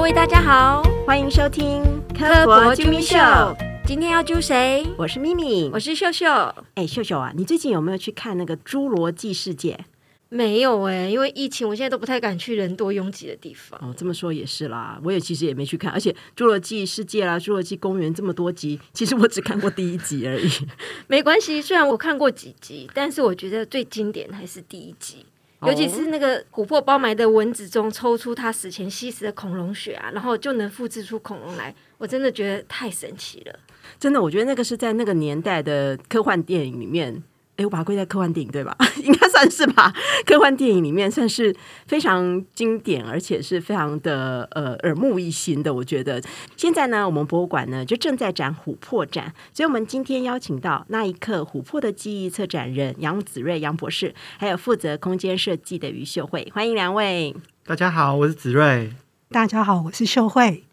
各位大家好，欢迎收听科博啾咪秀。今天要揪谁？我是咪咪，我是秀秀。哎，秀秀啊，你最近有没有去看那个《侏罗纪世界》？没有哎，因为疫情，我现在都不太敢去人多拥挤的地方。哦，这么说也是啦，我也其实也没去看。而且《侏罗纪世界》啦，《侏罗纪公园》这么多集，其实我只看过第一集而已。没关系，虽然我看过几集，但是我觉得最经典还是第一集。尤其是那个琥珀包埋的蚊子中抽出它死前吸食的恐龙血啊，然后就能复制出恐龙来，我真的觉得太神奇了。真的，我觉得那个是在那个年代的科幻电影里面。哎，我把它归在科幻电影对吧？应该算是吧。科幻电影里面算是非常经典，而且是非常的呃耳目一新的。我觉得现在呢，我们博物馆呢就正在展琥珀展，所以我们今天邀请到那一刻琥珀的记忆策展人杨子睿杨博士，还有负责空间设计的于秀慧，欢迎两位。大家好，我是子睿。大家好，我是秀慧。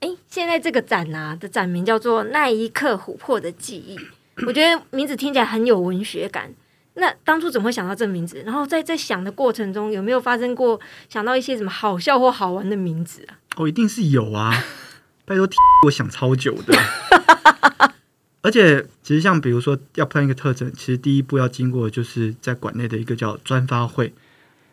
哎，现在这个展啊的展名叫做《那一刻琥珀的记忆》。我觉得名字听起来很有文学感。那当初怎么会想到这名字？然后在在想的过程中，有没有发生过想到一些什么好笑或好玩的名字啊？哦，一定是有啊！拜托，我想超久的。而且，其实像比如说要办一个特展，其实第一步要经过就是在馆内的一个叫专发会。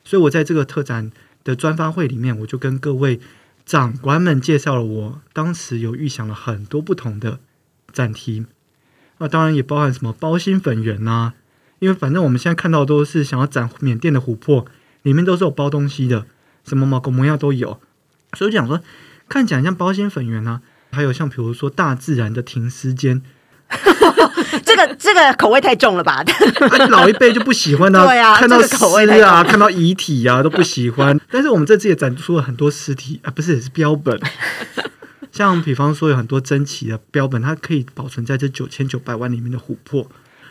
所以我在这个特展的专发会里面，我就跟各位长官们介绍了我当时有预想了很多不同的展题。那当然也包含什么包心粉圆呐，因为反正我们现在看到都是想要展缅甸的琥珀，里面都是有包东西的，什么毛狗模样都有，所以就想说看起来像包心粉圆啊，还有像比如说大自然的停尸间，这个这个口味太重了吧？老一辈就不喜欢啊，对啊，看到尸啊，看到遗体啊都不喜欢，但是我们这次也展出了很多尸体啊，不是是标本。像比方说有很多珍奇的标本，它可以保存在这九千九百万里面的琥珀，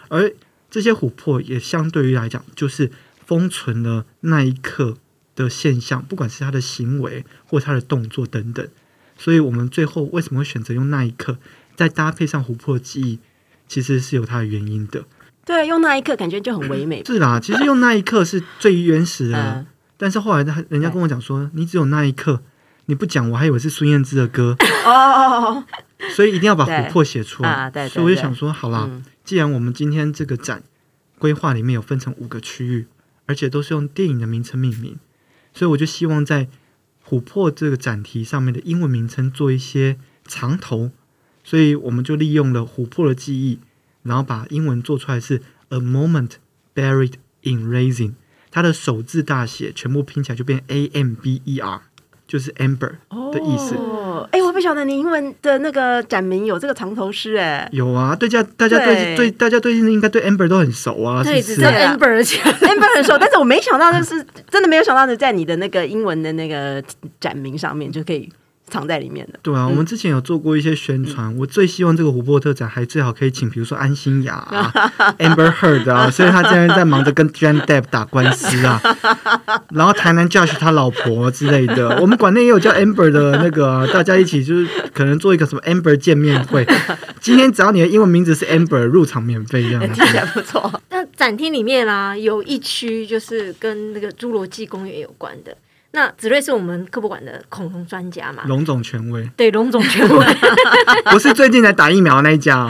而这些琥珀也相对于来讲，就是封存了那一刻的现象，不管是他的行为或他的动作等等。所以，我们最后为什么会选择用那一刻，再搭配上琥珀记忆，其实是有它的原因的。对，用那一刻感觉就很唯美。是啦，其实用那一刻是最原始的，但是后来他人家跟我讲说，你只有那一刻。你不讲，我还以为是孙燕姿的歌。哦，所以一定要把琥珀写出来。所以我就想说，好啦，既然我们今天这个展规划里面有分成五个区域，而且都是用电影的名称命名，所以我就希望在琥珀这个展题上面的英文名称做一些长头，所以我们就利用了琥珀的记忆，然后把英文做出来是 A moment buried in raising”，它的首字大写全部拼起来就变 A M B E R。就是 amber 的意思。哦，哎，我不晓得你英文的那个展名有这个藏头诗，哎，有啊。对家，大家对对，大家对应该对 amber 都很熟啊。对，只知道 amber，amber 很熟，但是我没想到，就是真的没有想到的，在你的那个英文的那个展名上面就可以。藏在里面的，对啊，我们之前有做过一些宣传。我最希望这个琥珀特展还最好可以请，比如说安心雅、啊 Amber Heard 啊，所以他现在在忙着跟 Johnny Depp 打官司啊。然后台南 Josh 他老婆之类的，我们馆内也有叫 Amber 的那个，大家一起就是可能做一个什么 Amber 见面会。今天只要你的英文名字是 Amber，入场免费，这样听起来不错。那展厅里面啊，有一区就是跟那个侏罗纪公园有关的。那子睿是我们科博馆的恐龙专家嘛？龙总权威，对，龙总权威，不是最近才打疫苗那一家，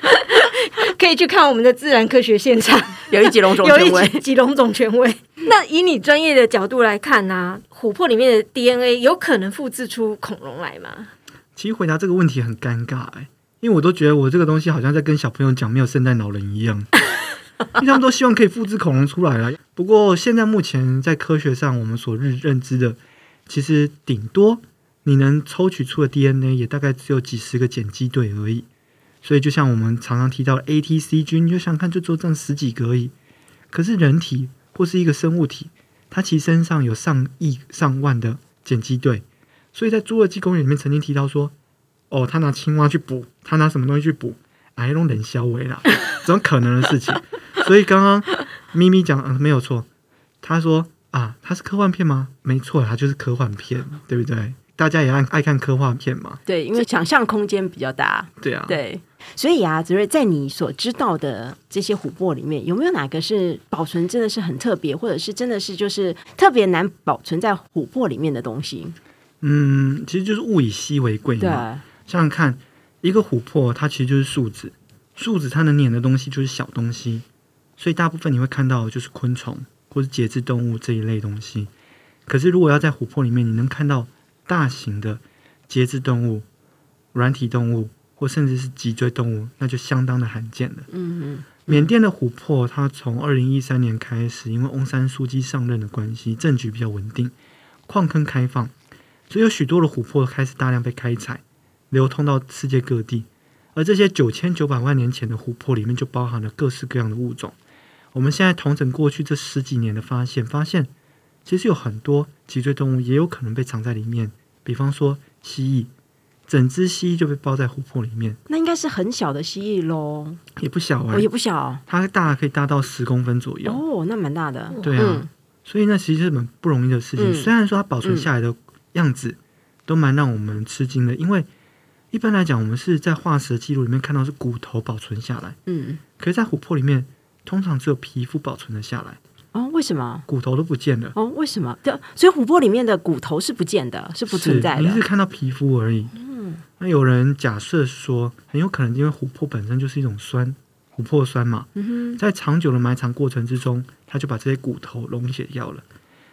可以去看我们的自然科学现场，有一集龙总权威，集龙总权威。那以你专业的角度来看呢，琥珀里面的 DNA 有可能复制出恐龙来吗？其实回答这个问题很尴尬哎，因为我都觉得我这个东西好像在跟小朋友讲没有圣诞老人一样。因为他们都希望可以复制恐龙出来啊。不过现在目前在科学上，我们所认认知的，其实顶多你能抽取出的 DNA 也大概只有几十个碱基对而已。所以就像我们常常提到 ATC 菌，你就想看就做这样十几个而已。可是人体或是一个生物体，它其实身上有上亿上万的碱基对。所以在侏罗纪公园里面曾经提到说，哦，他拿青蛙去捕，他拿什么东西去捕？哎，弄冷消维啦，怎么可能的事情。所以刚刚咪咪讲，嗯，没有错。他说啊，它是科幻片吗？没错，它就是科幻片，对不对？大家也爱爱看科幻片嘛。对，因为想象空间比较大。对啊。对，所以啊，子睿，在你所知道的这些琥珀里面，有没有哪个是保存真的是很特别，或者是真的是就是特别难保存在琥珀里面的东西？嗯，其实就是物以稀为贵对，嘛。想想看，一个琥珀它其实就是树脂，树脂它能碾的东西就是小东西，所以大部分你会看到的就是昆虫或是节肢动物这一类东西。可是如果要在琥珀里面，你能看到大型的节肢动物、软体动物，或甚至是脊椎动物，那就相当的罕见了。嗯嗯缅甸的琥珀，它从二零一三年开始，因为翁山书记上任的关系，政局比较稳定，矿坑开放，所以有许多的琥珀开始大量被开采，流通到世界各地。而这些九千九百万年前的琥珀里面，就包含了各式各样的物种。我们现在统整过去这十几年的发现，发现其实有很多脊椎动物也有可能被藏在里面，比方说蜥蜴，整只蜥蜴就被包在琥珀里面，那应该是很小的蜥蜴喽，也不小哎、哦，也不小。它大可以大到十公分左右。哦，那蛮大的。对啊，嗯。所以那其实是很不容易的事情。嗯。虽然说它保存下来的样子都蛮让我们吃惊的，因为一般来讲，我们是在化石的记录里面看到是骨头保存下来，嗯，可是，在琥珀里面通常只有皮肤保存了下来，哦，为什么？骨头都不见了，哦，为什么？对，所以琥珀里面的骨头是不见的，是不存在的你是。看到皮肤而已。嗯，那有人假设说，很有可能因为琥珀本身就是一种酸，琥珀酸嘛，嗯在长久的埋藏过程之中，它就把这些骨头溶解掉了。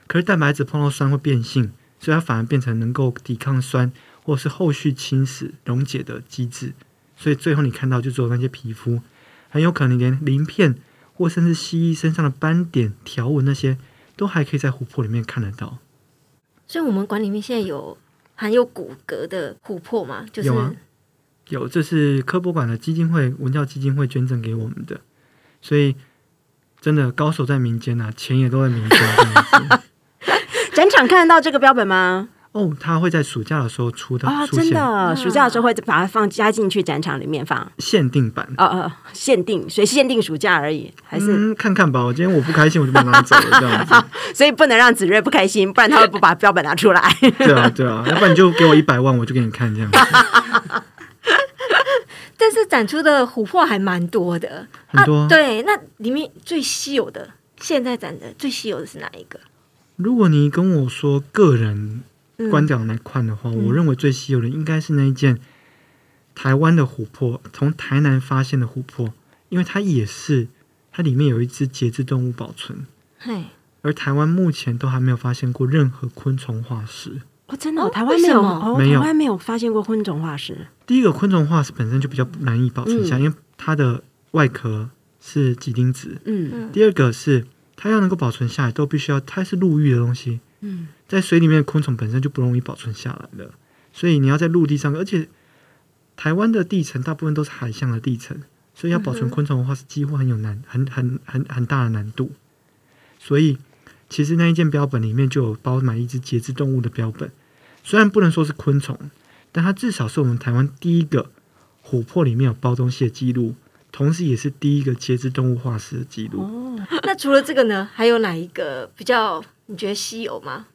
可是蛋白质碰到酸会变性，所以它反而变成能够抵抗酸或是后续侵蚀溶解的机制。所以最后你看到就只有那些皮肤，很有可能连鳞片或甚至蜥蜴身上的斑点、条纹那些，都还可以在琥珀里面看得到。所以我们馆里面现在有含有骨骼的琥珀吗，就是有啊有，这是科博馆的基金会文教基金会捐赠给我们的，所以真的高手在民间啊，钱也都在民间。展场看得到这个标本吗？哦，他会在暑假的时候出的、啊，真的，暑假的时候会把它放加进去展场里面放。限定版。哦哦，限定，所以限定暑假而已，还是、嗯，看看吧。我今天我不开心，我就把它拿走了，这样子。所以不能让子睿不开心，不然他会不把标本拿出来。对啊，对啊，要不然你就给我一百万，我就给你看这样子。但是展出的琥珀还蛮多的，很多啊。对，那里面最稀有的，现在展的最稀有的是哪一个？如果你跟我说个人嗯观点来看的话，我认为最稀有的应该是那一件台湾的琥珀，从台南发现的琥珀，因为它也是它里面有一只节肢动物保存，嘿，而台湾目前都还没有发现过任何昆虫化石。哦，真的哦、哦台湾没有？没有。台湾没有发现过昆虫化石。第一个昆虫化石本身就比较难以保存下，因为它的外壳是几丁质。嗯嗯。第二个是它要能够保存下来，都必须要它是陆域的东西，嗯，在水里面的昆虫本身就不容易保存下来了，所以你要在陆地上，而且台湾的地层大部分都是海象的地层，所以要保存昆虫的话是几乎很有难很很很很大的难度。所以其实那一件标本里面就有包满一只节肢动物的标本，虽然不能说是昆虫，但它至少是我们台湾第一个琥珀里面有包东西的记录，同时也是第一个节肢动物化石的记录。那除了这个呢，还有哪一个比较你觉得稀有吗？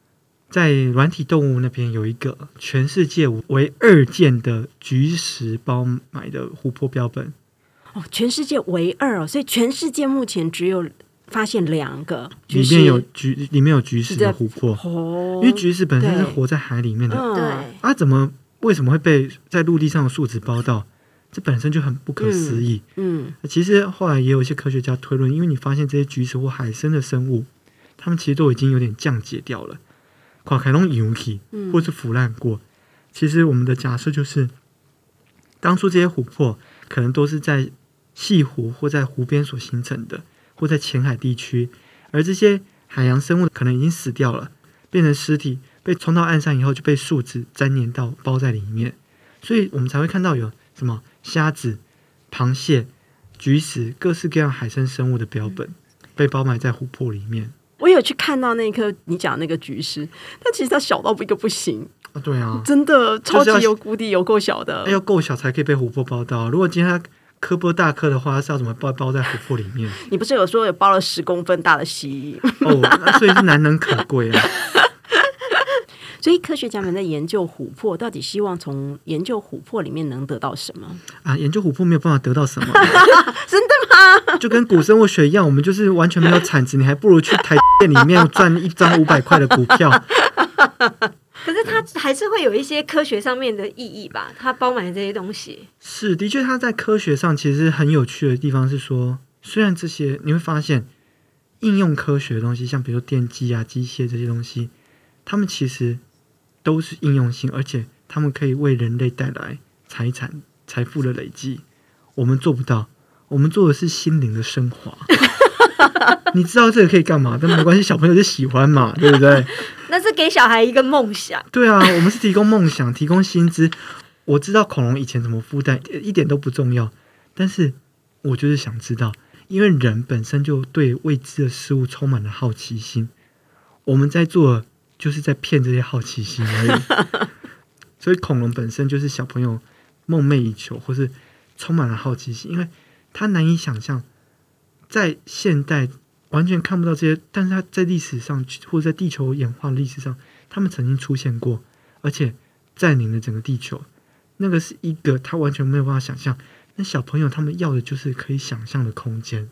在软体动物那边有一个全世界唯二件的菊石包埋的琥珀标本，哦，全世界唯二哦，所以全世界目前只有发现两个里面有菊，里面有菊石的琥珀，哦，因为菊石本身是活在海里面的，嗯。对，啊，怎么为什么会被在陆地上的树脂包到？这本身就很不可思议。嗯。其实后来也有一些科学家推论，因为你发现这些菊石或海参的生物，它们其实都已经有点降解掉了，垮开龙油体嗯。或是腐烂过。其实我们的假设就是，当初这些琥珀可能都是在西湖或在湖边所形成的，或在浅海地区，而这些海洋生物可能已经死掉了，变成尸体，被冲到岸上以后就被树脂粘连到包在里面，所以我们才会看到有什么虾子、螃蟹、菊石各式各样海生生物的标本被包埋在琥珀里面。我有去看到那一颗你讲那个菊石，但其实它小到一个不行，啊，对啊，真的超级有谷底，有够小的。要够小才可以被琥珀包到。如果今天它颗波大颗的话，它是要怎么包包在琥珀里面？你不是有说有包了十公分大的蜥蜴？哦，那所以是难能可贵啊。所以科学家们在研究琥珀，到底希望从研究琥珀里面能得到什么？啊，研究琥珀没有办法得到什么，真的吗？就跟古生物学一样，我们就是完全没有产值，你还不如去台店里面赚一张五百块的股票。可是它还是会有一些科学上面的意义吧？它包满了这些东西。是，的确，它在科学上其实很有趣的地方是说，虽然这些你会发现应用科学的东西，像比如说电机啊、机械这些东西，它们其实都是应用性，而且它们可以为人类带来财产、财富的累积。我们做不到，我们做的是心灵的升华。你知道这个可以干嘛？但没关系，小朋友就喜欢嘛，对不对？那是给小孩一个梦想。对啊，我们是提供梦想，提供薪资。我知道恐龙以前怎么孵蛋，一点都不重要。但是我就是想知道，因为人本身就对未知的事物充满了好奇心。我们在做，就是在骗这些好奇心而已。所以恐龙本身就是小朋友梦寐以求，或是充满了好奇心，因为他难以想象，在现代完全看不到这些，但是他在历史上或者在地球演化的历史上，他们曾经出现过，而且占领了整个地球。那个是一个他完全没有办法想象。那小朋友他们要的就是可以想象的空间。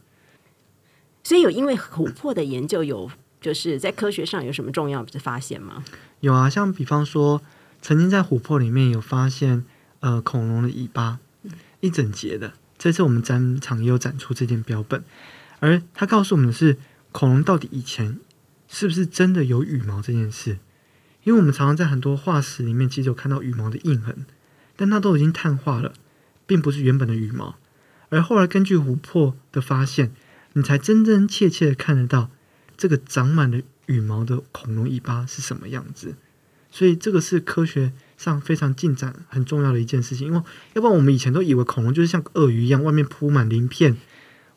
所以有因为琥珀的研究有就是在科学上有什么重要的发现吗？有啊，像比方说，曾经在琥珀里面有发现呃恐龙的尾巴一整节的。这次我们展场也有展出这件标本，而它告诉我们的是恐龙到底以前是不是真的有羽毛这件事？因为我们常常在很多化石里面其实有看到羽毛的印痕，但它都已经碳化了，并不是原本的羽毛。而后来根据琥珀的发现，你才真真切切的看得到这个长满了羽毛的恐龙尾巴是什么样子。所以这个是科学上非常进展很重要的一件事情，因为要不然我们以前都以为恐龙就是像鳄鱼一样，外面铺满鳞片，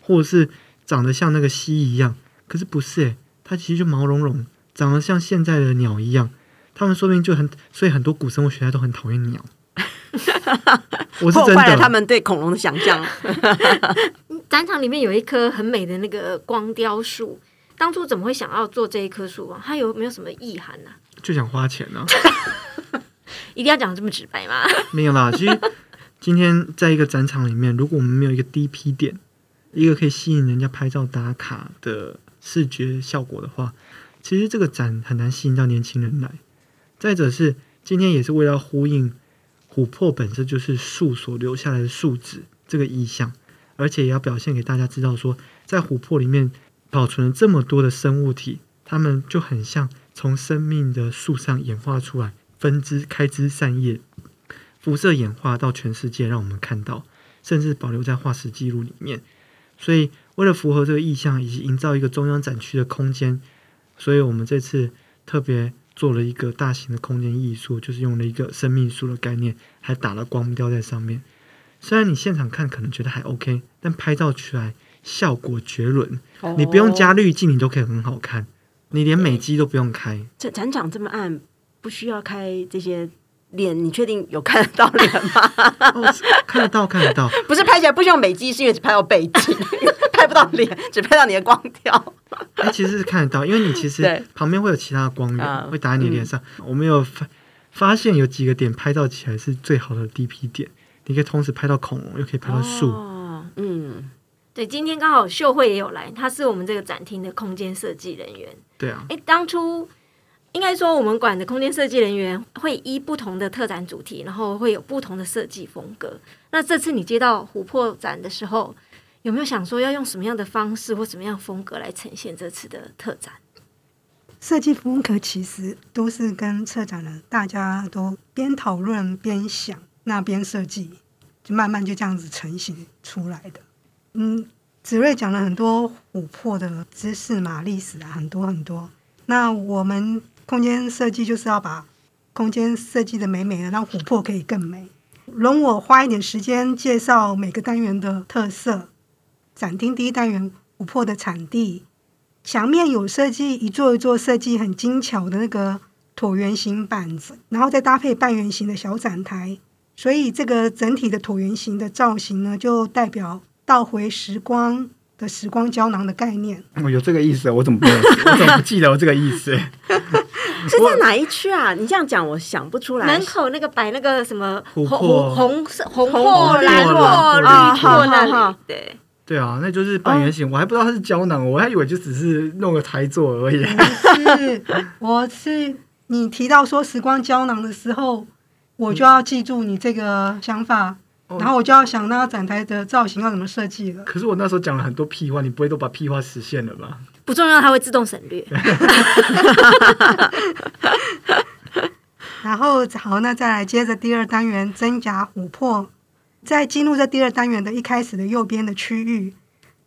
或者是长得像那个蜥蜴一样，可是不是诶、它其实就毛茸茸，长得像现在的鸟一样。他们说不定就很，所以很多古生物学家都很讨厌鸟。我是真破坏了他，们对恐龙的想象。展场里面有一棵很美的那个光雕树，当初怎么会想要做这一棵树啊？它有没有什么意涵呢、就想花钱呢、一定要讲这么直白吗？没有啦，其实今天在一个展场里面，如果我们没有一个 DP 点，一个可以吸引人家拍照打卡的视觉效果的话，其实这个展很难吸引到年轻人来。再者是今天也是为了呼应琥珀本身就是树所留下来的树脂这个意象，而且也要表现给大家知道说，在琥珀里面保存了这么多的生物体，它们就很像从生命的树上演化出来，分支开枝散叶，辐射演化到全世界，让我们看到，甚至保留在化石记录里面。所以，为了符合这个意向，以及营造一个中央展区的空间，所以我们这次特别做了一个大型的空间艺术，就是用了一个生命树的概念，还打了光雕在上面。虽然你现场看可能觉得还 OK，但拍照出来效果绝伦。你不用加滤镜，你都可以很好看。你连美肌都不用开，展展场这么暗，不需要开这些脸，你确定有看得到脸吗？哦，看得到，看得到。不是拍起来不需要美肌，是因为只拍到背景，拍不到脸，只拍到你的光雕。哎、其实是看得到，因为你其对实旁边会有其他的光源、啊会打在你脸上。我们有发发现有几个点拍照起来是最好的 DP 点，你可以同时拍到恐龙，又可以拍到树。哦，嗯，对，今天刚好秀慧也有来，她是我们这个展厅的空间设计人员。对啊，哎，当初应该说我们馆的空间设计人员会依不同的特展主题，然后会有不同的设计风格。那这次你接到琥珀展的时候，有没有想说要用什么样的方式或什么样风格来呈现这次的特展？设计风格其实都是跟策展人大家都边讨论边想，那边设计，就慢慢就这样子成型出来的。嗯，子睿讲了很多琥珀的知识嘛，历史啊，很多很多。那我们空间设计就是要把空间设计的美美的，让琥珀可以更美。容我花一点时间介绍每个单元的特色。展厅第一单元琥珀的产地，墙面有设计一座一座设计很精巧的那个椭圆形板子，然后再搭配半圆形的小展台，所以这个整体的椭圆形的造型呢，就代表倒回时光的时光胶囊的概念。我，有这个意思，我怎么不？我怎么不记得我这个意思？是在哪一区啊？你这样讲，我想不出来。门口那个摆那个什么琥红珀红色红红珀、蓝珀、蓝珀绿珀那好好里，对。对啊，那就是半圆形，我还不知道它是胶囊，我还以为就只是弄个台座而已。是，我是你提到说时光胶囊的时候，我就要记住你这个想法，哦然后我就要想那个展台的造型要怎么设计了。可是我那时候讲了很多屁话，你不会都把屁话实现了吧？不重要，它会自动省略。然后好，那再来接着第二单元真假琥珀，在进入这第二单元的一开始的右边的区域，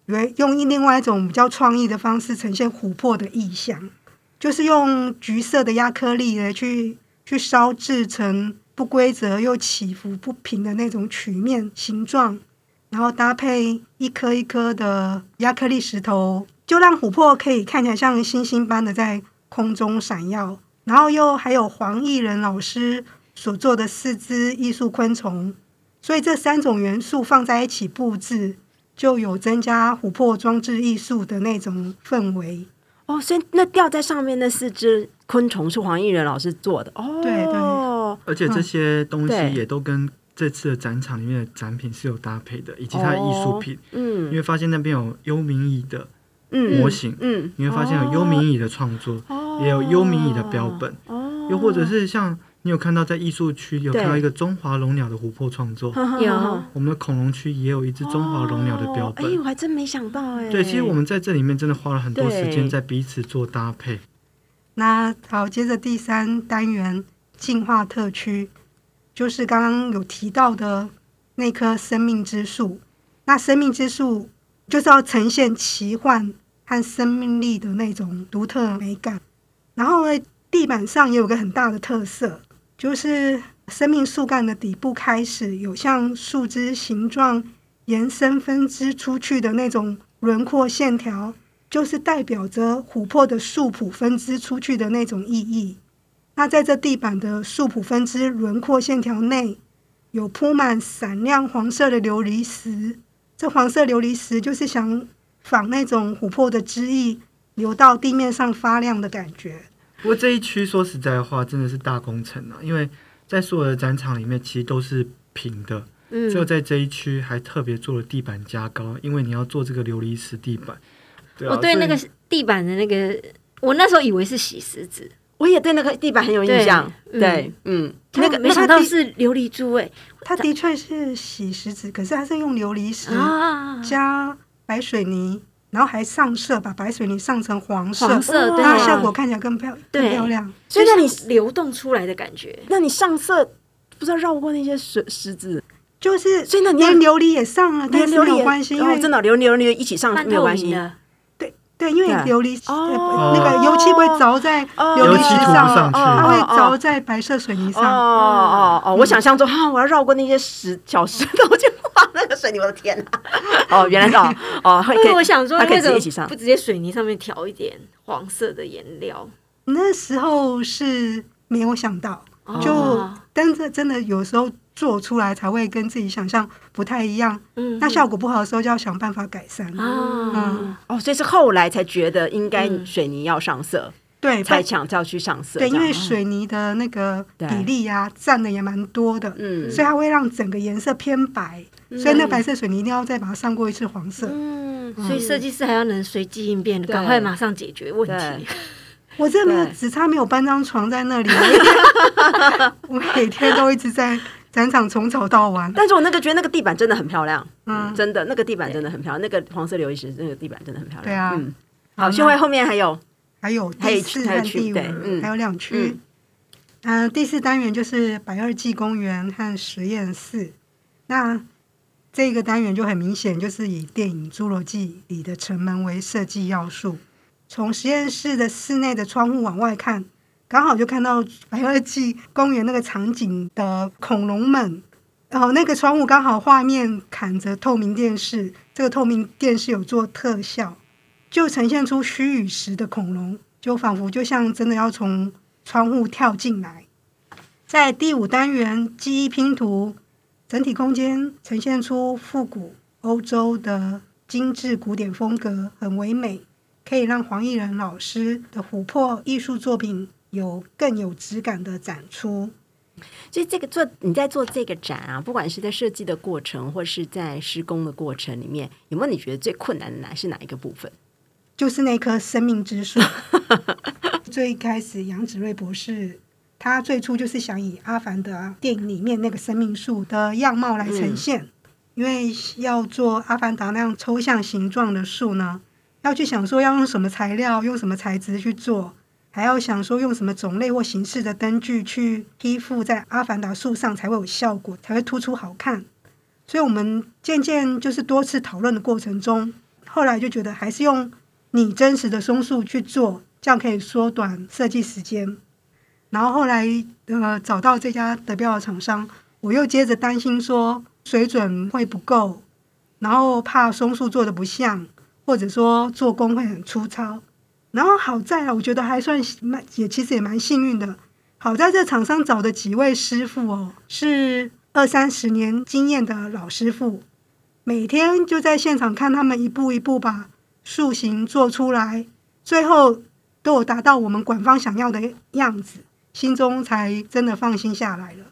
为用另外一种比较创意的方式呈现琥珀的意象，就是用橘色的亚克力来去去烧制成不规则又起伏不平的那种曲面形状，然后搭配一颗一颗的亚克力石头，就让琥珀可以看起来像星星般的在空中闪耀。然后又还有黄艺仁老师所做的四只艺术昆虫，所以这三种元素放在一起布置，就有增加琥珀装置艺术的那种氛围。哦，所以那吊在上面那四只昆虫是黄艺仁老师做的哦。对对而且这些东西也都跟这次的展场里面的展品是有搭配的，以及它的艺术品。你嗯会发现那边有幽冥椅的嗯模型，嗯，你会发现有幽冥椅的创作，哦也有幽冥椅的标本，哦，又或者是像你有看到在艺术区有看到一个中华龙鸟的琥珀创作，有我们的恐龙区也有一只中华龙鸟的标本。哎，我还真没想到哎。对，其实我们在这里面真的花了很多时间在彼此做搭配。那好，接着第三单元进化特区，就是刚刚有提到的那棵生命之树。那生命之树就是要呈现奇幻和生命力的那种独特美感。然后呢，地板上也有个很大的特色，就是生命树干的底部开始有像树枝形状延伸分支出去的那种轮廓线条，就是代表着琥珀的树谱分支出去的那种意义。那在这地板的树谱分支轮廓线条内，有铺满闪亮黄色的琉璃石。这黄色琉璃石就是想仿那种琥珀的汁液流到地面上发亮的感觉。不过这一区说实在话，真的是大工程啊，因为在所有的展场里面，其实都是平的，只有嗯，在这一区还特别做了地板加高，因为你要做这个琉璃石地板。对啊我对那个地板的那个，我那时候以为是洗石子，我也对那个地板很有印象。对对，嗯，那个没想到是琉璃珠哎它的确是洗石子，可是它是用琉璃石啊，加白水泥，然后还上色，把白水泥上成黄色，黄色那效果看起来更漂更漂亮。所以那你流动出来的感觉，那你上色不知道绕过那些石石子，就是所以那你连琉璃也上了，但是连琉璃也没有关系，因为哦真的琉璃琉璃一起上半没有关系。对，因为琉璃那个油漆不会着在哦琉璃石油漆上，上去它会哦着在白色水泥哦上。哦哦哦！我想象中哈，我要绕过那些石小石头去画那个水泥，我的天哪！哦，原来是哦 哦，会可以因为我想说它可以为什直接一起上么不直接水泥上面调一点黄色的颜料？那时候是没有想到，就哦但是真的有时候做出来才会跟自己想象不太一样。嗯那效果不好的时候就要想办法改善。啊，哦，所以是后来才觉得应该嗯水泥要上色，对，才抢着要去上色。对，因为水泥的那个比例啊，占的也蛮多的，嗯。所以它会让整个颜色偏白，所以那白色水泥一定要再把它上过一次黄色。嗯，所以设计师还要能随机应变，对。赶快马上解决问对。题。我这没有只差没有搬张床在那里，我每天 都一直在展场从早到晚。但是我那个觉得那个地板真的很漂亮，嗯，真的那个地板真的很漂亮，那个黄色琉璃石那个地板真的很漂亮。对啊嗯，好好，秀慧后面还有还有还有第四还有和第五还有两区。嗯、第四单元就是百二纪公园和实验室。那这个单元就很明显，就是以电影《侏罗纪》里的城门为设计要素。从实验室的室内的窗户往外看，刚好就看到白垩纪公园那个场景的恐龙们。然后那个窗户刚好画面砍着透明电视，这个透明电视有做特效，就呈现出虚与实的恐龙，就仿佛就像真的要从窗户跳进来。在第五单元记忆拼图，整体空间呈现出复古欧洲的精致古典风格，很唯美，可以让黄奕仁老师的琥珀艺术作品有更有质感的展出。所以这个做你在做这个展啊，不管是在设计的过程，或是在施工的过程里面，有没有你觉得最困难的哪是哪一个部分？就是那棵生命之树，最一开始杨子睿博士，他最初就是想以《阿凡达》电影里面那个生命树的样貌来呈现，因为要做《阿凡达》那样抽象形状的树呢，要去想说要用什么材料、用什么材质去做，还要想说用什么种类或形式的灯具去披附在《阿凡达》树上才会有效果，才会突出好看。所以我们渐渐就是多次讨论的过程中，后来就觉得还是用拟真实的松树去做，这样可以缩短设计时间。然后后来呃找到这家德标的厂商，我又接着担心说水准会不够，然后怕松树做的不像，或者说做工会很粗糙。然后好在啊，我觉得还算蛮也其实也蛮幸运的。好在这厂商找的几位师傅哦，是二三十年经验的老师傅，每天就在现场看他们一步一步把树形做出来，最后都有达到我们馆方想要的样子，心中才真的放心下来了。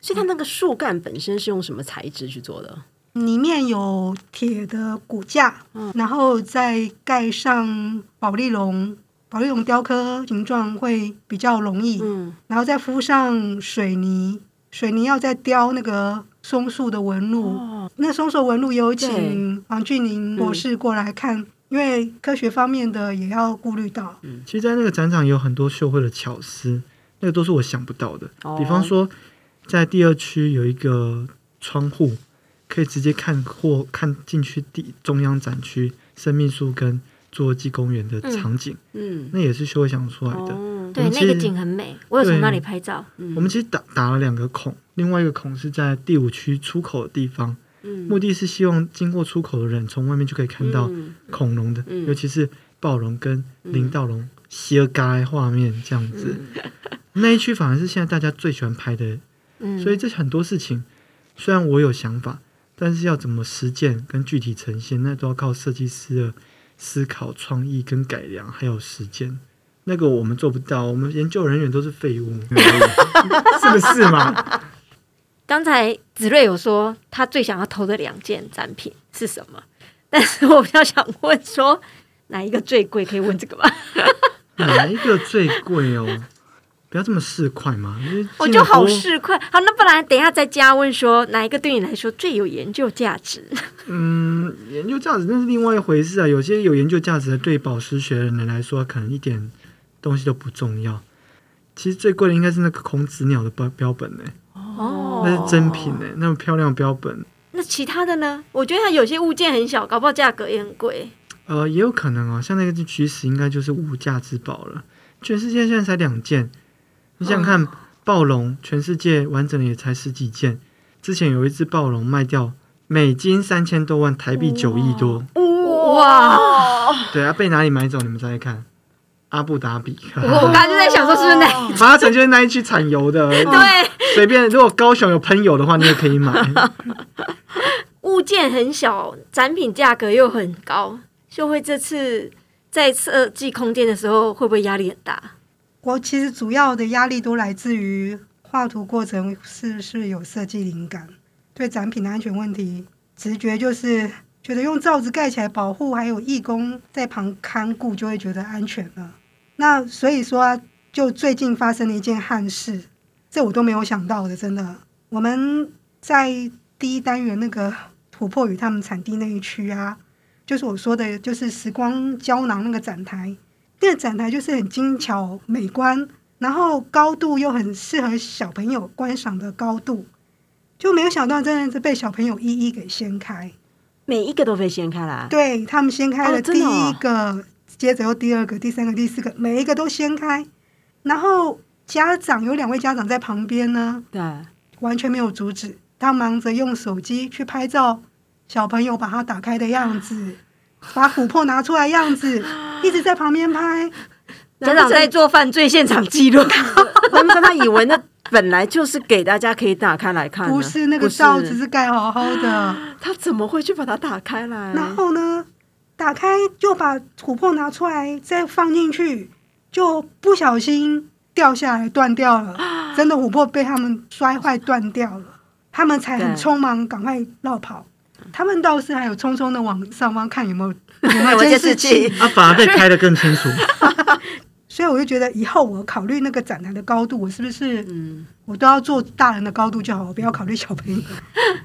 所以它那个树干本身是用什么材质去做的？里面有铁的骨架，嗯然后再盖上保丽龙，保丽龙雕刻形状会比较容易，嗯，然后再敷上水泥，水泥要再雕那个松树的纹路。哦，那松树纹路有对请王俊林博士过来看，因为科学方面的也要顾虑到。嗯其实，在那个展场有很多秀会的巧思，那个都是我想不到的。哦比方说，在第二区有一个窗户，可以直接看或看进去地中央展区生命树跟侏罗纪公园的场景，嗯，那也是秀绘想出来的。哦，对，那个景很美，我有从那里拍照。我们其实打打了两个孔，另外一个孔是在第五区出口的地方，嗯。目的是希望经过出口的人从外面就可以看到嗯。恐龙的，嗯。尤其是暴龙跟林道龙斜嘎画面这样子。那一区反而是现在大家最喜欢拍的，嗯，所以这很多事情虽然我有想法，但是要怎么实践跟具体呈现，那都要靠设计师的思考、创意跟改良，还有实践。那个我们做不到，我们研究人员都是废物，是不是嘛？刚才子睿有说他最想要投的两件展品是什么，但是我比较想问说哪一个最贵？可以问这个吗？哪一个最贵哦？不要这么市侩嘛！我就好市侩。好，那不然等一下再加问说哪一个对你来说最有研究价值？嗯，研究价值那是另外一回事啊。有些有研究价值的，对宝石学的人来说，可能一点东西都不重要。其实最贵的应该是那个孔子鸟的标标本呢、哦那是真品呢、那么漂亮标本。那其他的呢？我觉得它有些物件很小，搞不好价格也很贵。呃，也有可能哦，像那个菊石应该就是无价之宝了。全世界现在才两件，你想想看，暴龙全世界完整的也才十几件。之前有一只暴龙卖掉美金三千多万，台币九亿多。哇！对啊，被哪里买走？你们猜猜看？阿布达比。我我刚刚就在想说是不是那一八成就是那一区产油的。对随便，如果高雄有喷油的话，你也可以买。物件很小，展品价格又很高。秀慧这次在设计空间的时候，会不会压力很大？我其实主要的压力都来自于画图过程是是有设计灵感，对展品的安全问题，直觉就是觉得用罩子盖起来保护，还有义工在旁看顾，就会觉得安全了。那所以说、就最近发生了一件憾事，这我都没有想到的，真的。我们在第一单元那个琥珀与他们产地那一区啊，就是我说的，就是时光胶囊那个展台。那个展台就是很精巧美观，然后高度又很适合小朋友观赏的高度，就没有想到真的是被小朋友一一给掀开。每一个都被掀开了，对他们掀开哦了第一个，接着又第二个、第三个、第四个，每一个都掀开。然后家长有两位家长在旁边呢，对，完全没有阻止，他忙着用手机去拍照小朋友把它打开的样子，把琥珀拿出来样子，一直在旁边拍。家长在做犯罪现场记录，难不成他以为那本来就是给大家可以打开来看呢？不是那个罩子是盖好好的，他怎么会去把它打开来？然后呢，打开就把琥珀拿出来，再放进去，就不小心掉下来断掉了。真的琥珀被他们摔坏断掉了，他们才很匆忙赶快绕跑。他们倒是还有匆匆的往上方看有没有有没有监视器器，啊，反而被开得更清楚。所以我就觉得以后我考虑那个展台的高度，我是不是嗯，我都要做大人的高度就好，我不要考虑小朋友。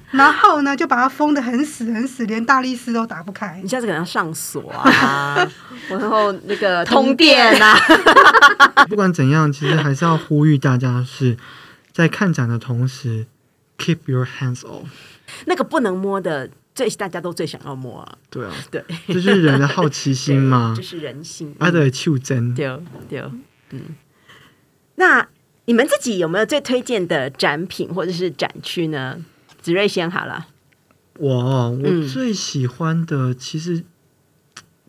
然后呢，就把它封的很死很死，连大力士都打不开你。下次可能要上锁啊，然后那个通电啊，不管怎样，其实还是要呼吁大家是在看展的同时，keep your hands off。那个不能摸的，最大家都最想要摸啊，对啊，对，这就是人的好奇心嘛 这。是人性。爱的求真，对对，嗯。那你们自己有没有最推荐的展品或者是展区呢？子睿先好了，我我最喜欢的其实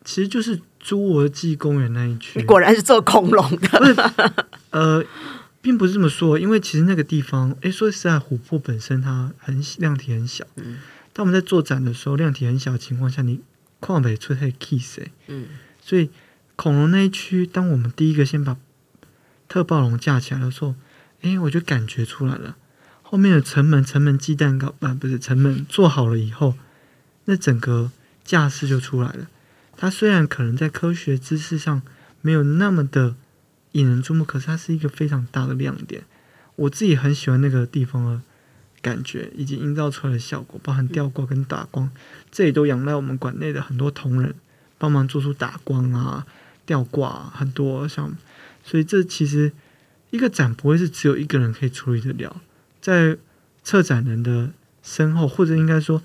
其实就是侏罗纪公园那一区。果然是做恐龙的，呃，并不是这么说，因为其实那个地方，哎，说实在，琥珀本身它很量体很小。嗯当我们在做展的时候，量体很小的情况下，你矿北出太 kiss 欸嗯所以恐龙那一区，当我们第一个先把特暴龙架起来的时候，诶，我就感觉出来了。后面的城门、城门鸡蛋糕，啊，不是城门做好了以后，那整个架势就出来了。它虽然可能在科学知识上没有那么的引人注目，可是它是一个非常大的亮点。我自己很喜欢那个地方的感觉，以及营造出来的效果，包含吊挂跟打光，这也都仰赖我们馆内的很多同仁帮忙做出打光啊、吊挂、啊、很多像，所以这其实一个展不会是只有一个人可以处理得了，在策展人的身后，或者应该说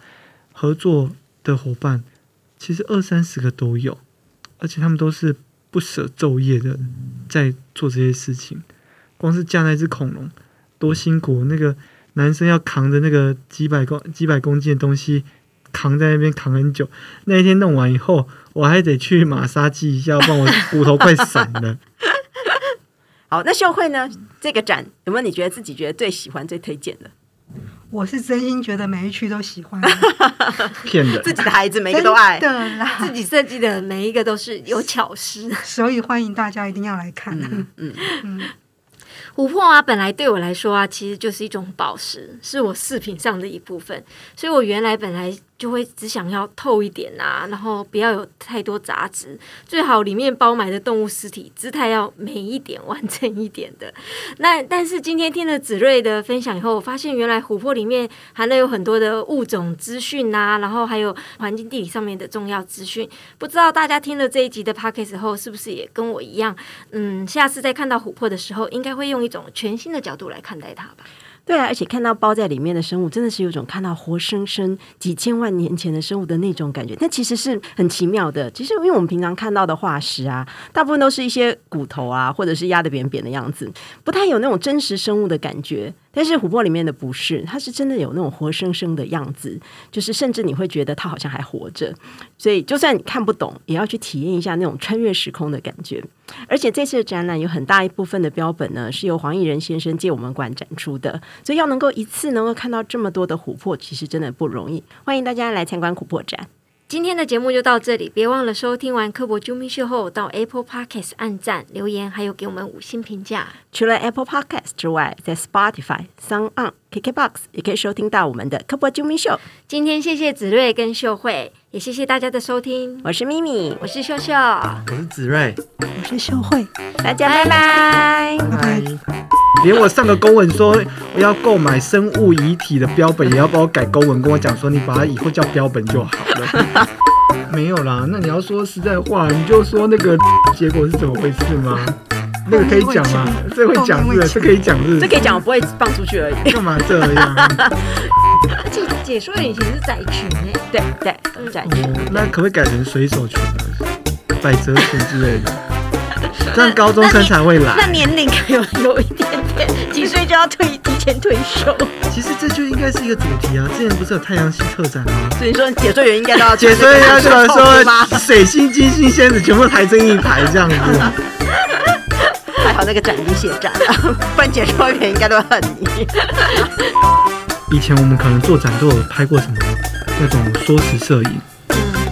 合作的伙伴，其实二三十个都有，而且他们都是不舍昼夜的在做这些事情。光是架那只恐龙多辛苦，那个男生要扛着那个几百公几百公斤的东西，扛在那边扛很久。那一天弄完以后，我还得去马杀鸡一下，不然我骨头快散了。好，那秀慧呢？这个展有没有你觉得自己觉得最喜欢、最推荐的？我是真心觉得每一区都喜欢，骗人！自己的孩子每一个都爱。真的啦。自己设计的每一个都是有巧思。所以欢迎大家一定要来看。嗯嗯，琥珀啊，本来对我来说啊，其实就是一种宝石，是我饰品上的一部分。所以我原来本来就会只想要透一点啊，然后不要有太多杂质，最好里面包埋的动物尸体姿态要美一点、完整一点的。那但是今天听了子睿的分享以后，我发现原来琥珀里面含了有很多的物种资讯啊，然后还有环境地理上面的重要资讯。不知道大家听了这一集的 p o d c a s t 后，是不是也跟我一样？嗯，下次再看到琥珀的时候，应该会用一种全新的角度来看待它吧。对啊，而且看到包在里面的生物，真的是有种看到活生生几千万年前的生物的那种感觉。那其实是很奇妙的。其实因为我们平常看到的化石啊，大部分都是一些骨头啊，或者是压的扁扁的样子，不太有那种真实生物的感觉。但是琥珀里面的不是，它是真的有那种活生生的样子，就是甚至你会觉得它好像还活着。所以就算你看不懂，也要去体验一下那种穿越时空的感觉。而且这次的展览有很大一部分的标本呢，是由黄义仁先生借我们馆展出的，所以要能够一次能够看到这么多的琥珀，其实真的不容易。欢迎大家来参观琥珀展。今天的节目就到这里，别忘了收听完科博啾咪秀后，到 Apple Podcast 按赞、留言，还有给我们五星评价。除了 Apple Podcast 之外，在 Spotify、Sound On、KKBox 也可以收听到我们的科博啾咪秀。今天谢谢子睿跟秀慧，也谢谢大家的收听，我是咪咪，我是秀秀，我是子睿，我是秀慧，大家拜拜。拜拜。连我上个公文说我要购买生物遗体的标本，也要帮我改公文，跟我讲说你把它以后叫标本就好了。没有啦，那你要说实在话，你就说那个结果是怎么回事吗？那个可以讲吗？这会讲是不是？这可以讲是不是？这可以讲，我不会放出去而已。干嘛这样？而且解说员以前是仔群哎，对对，展示。哦那可不可以改成水手群啊？百褶裙之类的，这样高中生才会来那来。年龄有有一点点，几岁就要退提前退休，其实这就应该是一个主题啊！之前不是有太阳系特展吗？所以说解说员应该都要解说员要说吗？说水星、金星、仙子全部排成一排这样子。还好那个展已经卸展了，不然解说员应该都会恨你。以前我们可能做展都有拍过什么那种缩时摄影，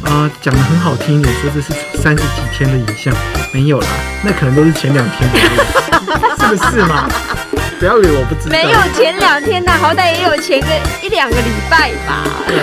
啊、讲的很好听一点，说这是三十几天的影像，没有啦，那可能都是前两天的，是不是嘛？不要以为我不知道。没有前两天呐，好歹也有前个一两个礼拜吧。对